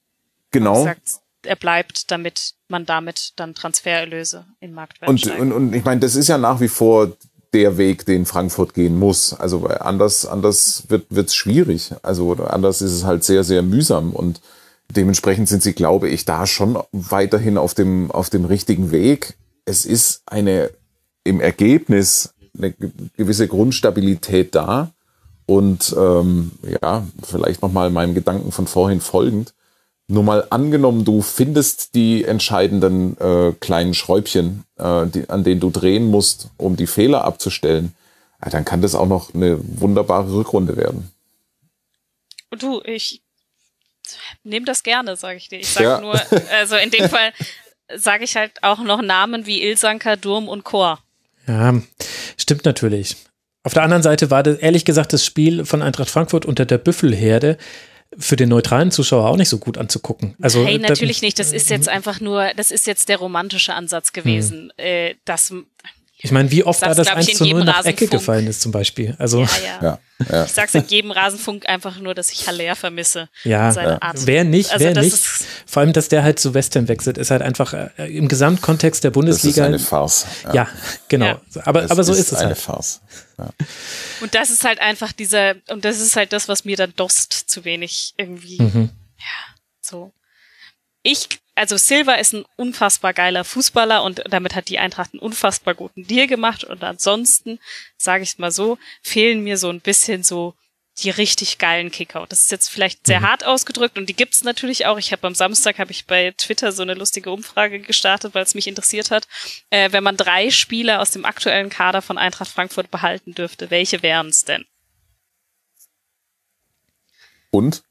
S3: genau.
S2: Gesagt, er bleibt, damit man damit dann Transfererlöse im Marktwert
S3: und, und, und ich meine, das ist ja nach wie vor der Weg, den Frankfurt gehen muss. Also anders, anders wird es schwierig. Also anders ist es halt sehr, sehr mühsam und dementsprechend sind sie, glaube ich, da schon weiterhin auf dem, auf dem richtigen Weg. Es ist eine im Ergebnis eine gewisse Grundstabilität da. Und ähm, ja, vielleicht nochmal meinem Gedanken von vorhin folgend. Nur mal angenommen, du findest die entscheidenden äh, kleinen Schräubchen, äh, die, an denen du drehen musst, um die Fehler abzustellen, ja, dann kann das auch noch eine wunderbare Rückrunde werden.
S2: Du, ich nehme das gerne, sage ich dir. Ich sage ja. nur, also in dem Fall sage ich halt auch noch Namen wie Ilsanker, Durm und Chor.
S1: Ja, stimmt natürlich. Auf der anderen Seite war das ehrlich gesagt das Spiel von Eintracht Frankfurt unter der Büffelherde für den neutralen Zuschauer auch nicht so gut anzugucken. Also
S2: hey, natürlich nicht. Das ist jetzt einfach nur, das ist jetzt der romantische Ansatz gewesen. Hm. Äh, das,
S1: Ich meine, wie oft da das 1 zu 0 nach Ecke gefallen ist zum Beispiel. Also,
S2: ja, [laughs] ja. ja, ja. Ich sag's in jedem Rasenfunk einfach nur, dass ich Haller vermisse.
S1: Ja, ja. wer nicht, also wer nicht. Vor allem, dass der halt zu Western wechselt, ist halt einfach äh, im Gesamtkontext der Bundesliga.
S3: Das ist eine Farce.
S1: Ja, genau. Aber, aber so ist, ist es
S3: eine
S1: halt.
S3: Farce.
S2: Und das ist halt einfach dieser, und das ist halt das, was mir dann Dost zu wenig irgendwie, mhm. ja, so. Ich also Silva ist ein unfassbar geiler Fußballer und damit hat die Eintracht einen unfassbar guten Deal gemacht. Und ansonsten, sage ich mal so, fehlen mir so ein bisschen so die richtig geilen Kicker. Das ist jetzt vielleicht sehr mhm. hart ausgedrückt und die gibt's natürlich auch. Ich habe am Samstag habe ich bei Twitter so eine lustige Umfrage gestartet, weil es mich interessiert hat. Äh, wenn man drei Spieler aus dem aktuellen Kader von Eintracht Frankfurt behalten dürfte, welche wären's denn?
S3: Und?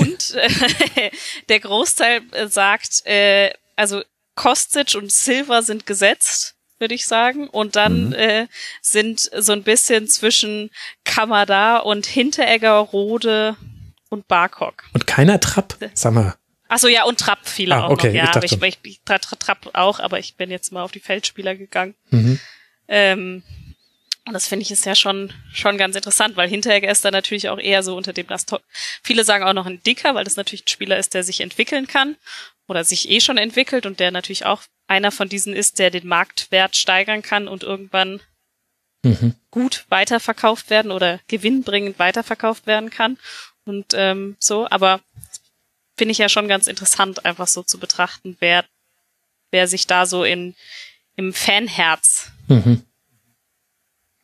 S2: Und äh, [laughs] der Großteil äh, sagt, äh, also Kostic und Silva sind gesetzt, würde ich sagen. Und dann mhm. äh, sind so ein bisschen zwischen Kamada und Hinteregger, Rode und Barkok.
S1: Und keiner Trapp, sag mal.
S2: Achso, ja, und Trapp viele
S1: ah,
S2: auch
S1: okay,
S2: noch. Ja,
S1: ich
S2: aber ich, ich, ich Trapp auch, aber ich bin jetzt mal auf die Feldspieler gegangen.
S1: Mhm.
S2: Ähm, und das finde ich ist ja schon, schon ganz interessant, weil Hinteregger ist da natürlich auch eher so unter dem das Viele sagen auch noch ein Dicker, weil das natürlich ein Spieler ist, der sich entwickeln kann oder sich eh schon entwickelt und der natürlich auch einer von diesen ist, der den Marktwert steigern kann und irgendwann mhm. gut weiterverkauft werden oder gewinnbringend weiterverkauft werden kann. Und ähm, so, aber finde ich ja schon ganz interessant, einfach so zu betrachten, wer, wer sich da so in im Fanherz mhm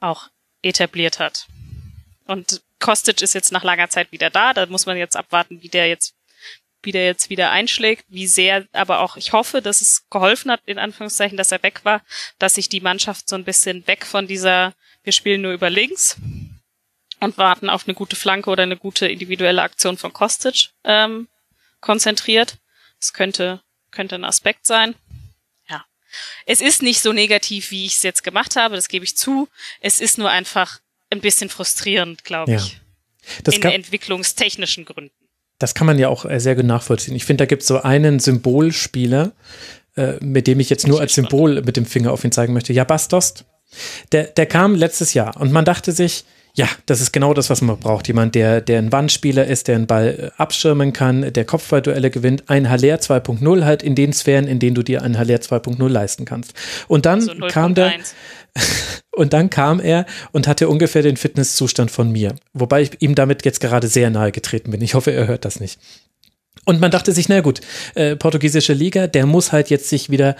S2: auch etabliert hat. Und Kostic ist jetzt nach langer Zeit wieder da. Da muss man jetzt abwarten, wie der jetzt, wie der jetzt wieder einschlägt, wie sehr, aber auch ich hoffe, dass es geholfen hat, in Anführungszeichen, dass er weg war, dass sich die Mannschaft so ein bisschen weg von dieser, wir spielen nur über links und warten auf eine gute Flanke oder eine gute individuelle Aktion von Kostic ähm, konzentriert. Das könnte, könnte ein Aspekt sein. Es ist nicht so negativ, wie ich es jetzt gemacht habe, das gebe ich zu. Es ist nur einfach ein bisschen frustrierend, glaube ja. ich. Das in entwicklungstechnischen Gründen.
S1: Das kann man ja auch äh, sehr gut nachvollziehen. Ich finde, da gibt es so einen Symbolspieler, äh, mit dem ich jetzt nur als Symbol mit dem Finger auf ihn zeigen möchte. Ja, Bastost. Der, der kam letztes Jahr und man dachte sich, ja, das ist genau das, was man braucht. Jemand, der, der ein Wandspieler ist, der einen Ball äh, abschirmen kann, der Kopfballduelle gewinnt. Ein Haller 2.0 halt in den Sphären, in denen du dir einen Haller 2.0 leisten kannst. Und dann also kam der, [laughs] und dann kam er und hatte ungefähr den Fitnesszustand von mir. Wobei ich ihm damit jetzt gerade sehr nahe getreten bin. Ich hoffe, er hört das nicht. Und man dachte sich, na gut, äh, portugiesische Liga, der muss halt jetzt sich wieder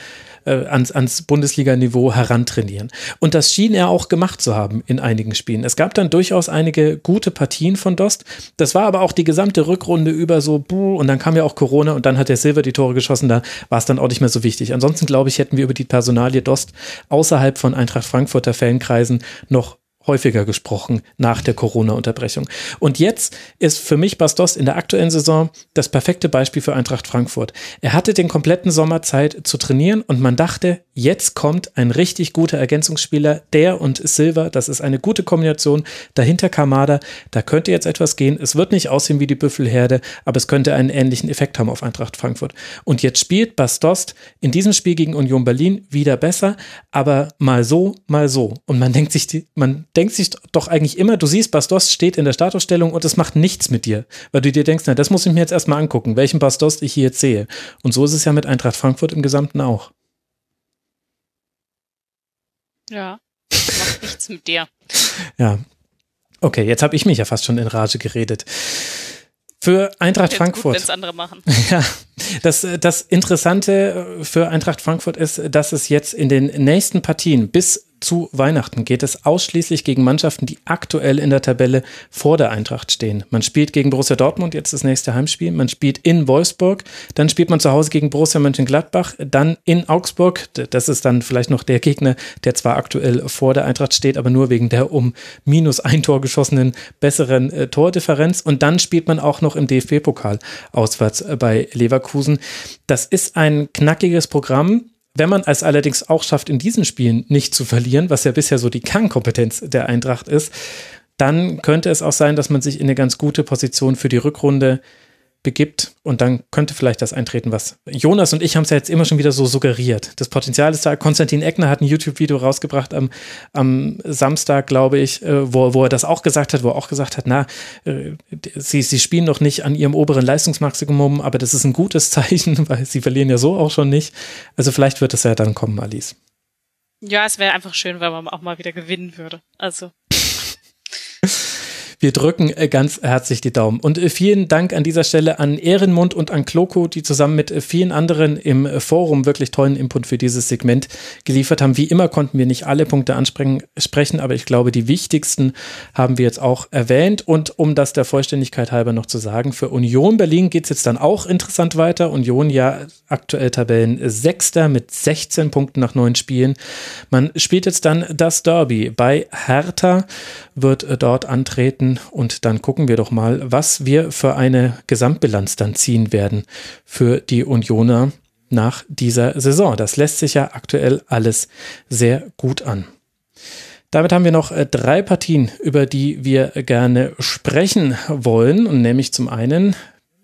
S1: äh, ans, ans Bundesliga-Niveau herantrainieren. Und das schien er auch gemacht zu haben in einigen Spielen. Es gab dann durchaus einige gute Partien von Dost. Das war aber auch die gesamte Rückrunde über so, buh, und dann kam ja auch Corona und dann hat der Silver die Tore geschossen, da war es dann auch nicht mehr so wichtig. Ansonsten glaube ich, hätten wir über die Personalie Dost außerhalb von Eintracht Frankfurter Fankreisen noch häufiger gesprochen nach der Corona-Unterbrechung. Und jetzt ist für mich Bastos in der aktuellen Saison das perfekte Beispiel für Eintracht Frankfurt. Er hatte den kompletten Sommer Zeit zu trainieren und man dachte, jetzt kommt ein richtig guter Ergänzungsspieler, der und Silva, das ist eine gute Kombination. Dahinter Kamada, da könnte jetzt etwas gehen. Es wird nicht aussehen wie die Büffelherde, aber es könnte einen ähnlichen Effekt haben auf Eintracht Frankfurt. Und jetzt spielt Bastos in diesem Spiel gegen Union Berlin wieder besser, aber mal so, mal so. Und man denkt sich, man denkt sich doch eigentlich immer, du siehst, Bastos steht in der Statusstellung und es macht nichts mit dir, weil du dir denkst, na, das muss ich mir jetzt erstmal angucken, welchen Bastos ich hier jetzt sehe. Und so ist es ja mit Eintracht Frankfurt im Gesamten auch.
S2: Ja, macht nichts mit dir. [laughs]
S1: Ja. Okay, jetzt habe ich mich ja fast schon in Rage geredet. Für Eintracht Jetzt Frankfurt.
S2: Gut, andere machen. [laughs]
S1: Ja, das, das Interessante für Eintracht Frankfurt ist, dass es jetzt in den nächsten Partien bis zu Weihnachten geht es ausschließlich gegen Mannschaften, die aktuell in der Tabelle vor der Eintracht stehen. Man spielt gegen Borussia Dortmund, jetzt das nächste Heimspiel. Man spielt in Wolfsburg, dann spielt man zu Hause gegen Borussia Mönchengladbach, dann in Augsburg. Das ist dann vielleicht noch der Gegner, der zwar aktuell vor der Eintracht steht, aber nur wegen der um minus ein Tor geschossenen besseren äh, Tordifferenz. Und dann spielt man auch noch im DFB-Pokal auswärts äh, bei Leverkusen. Das ist ein knackiges Programm wenn man es allerdings auch schafft, in diesen Spielen nicht zu verlieren, was ja bisher so die Kernkompetenz der Eintracht ist, dann könnte es auch sein, dass man sich in eine ganz gute Position für die Rückrunde begibt und dann könnte vielleicht das eintreten, was Jonas und ich haben es ja jetzt immer schon wieder so suggeriert. Das Potenzial ist da. Konstantin Eckner hat ein YouTube-Video rausgebracht am, am Samstag, glaube ich, äh, wo, wo er das auch gesagt hat, wo er auch gesagt hat, na, äh, sie, sie spielen noch nicht an ihrem oberen Leistungsmaximum, aber das ist ein gutes [laughs] Zeichen, weil sie verlieren ja so auch schon nicht. Also vielleicht wird es ja dann kommen, Alice.
S2: Ja, es wäre einfach schön, wenn man auch mal wieder gewinnen würde. Also.
S1: Wir drücken äh, ganz herzlich die Daumen. Und äh, vielen Dank an dieser Stelle an Ehrenmund und an Kloko, die zusammen mit äh, vielen anderen im Forum wirklich tollen Input für dieses Segment geliefert haben. Wie immer konnten wir nicht alle Punkte ansprechen, aber ich glaube, die wichtigsten haben wir jetzt auch erwähnt. Und um das der Vollständigkeit halber noch zu sagen, für Union Berlin geht es jetzt dann auch interessant weiter. Union ja aktuell Tabellen Sechster mit 16 Punkten nach neun Spielen. Man spielt jetzt dann das Derby bei Hertha, wird dort antreten und dann gucken wir doch mal, was wir für eine Gesamtbilanz dann ziehen werden für die Unioner nach dieser Saison. Das lässt sich ja aktuell alles sehr gut an. Damit haben wir noch äh, drei Partien, über die wir gerne sprechen wollen. Und nämlich zum einen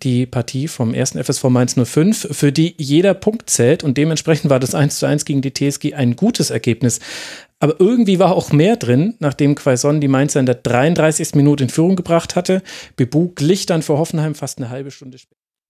S1: die Partie vom ersten FSV Mainz 05, für die jeder Punkt zählt. Und dementsprechend war das 1 zu 1 gegen die TSG ein gutes Ergebnis. Aber irgendwie war auch mehr drin, nachdem Quaison die Mainzer in der 33. Minute in Führung gebracht hatte. Bebu glich dann für Hoffenheim fast eine halbe Stunde später.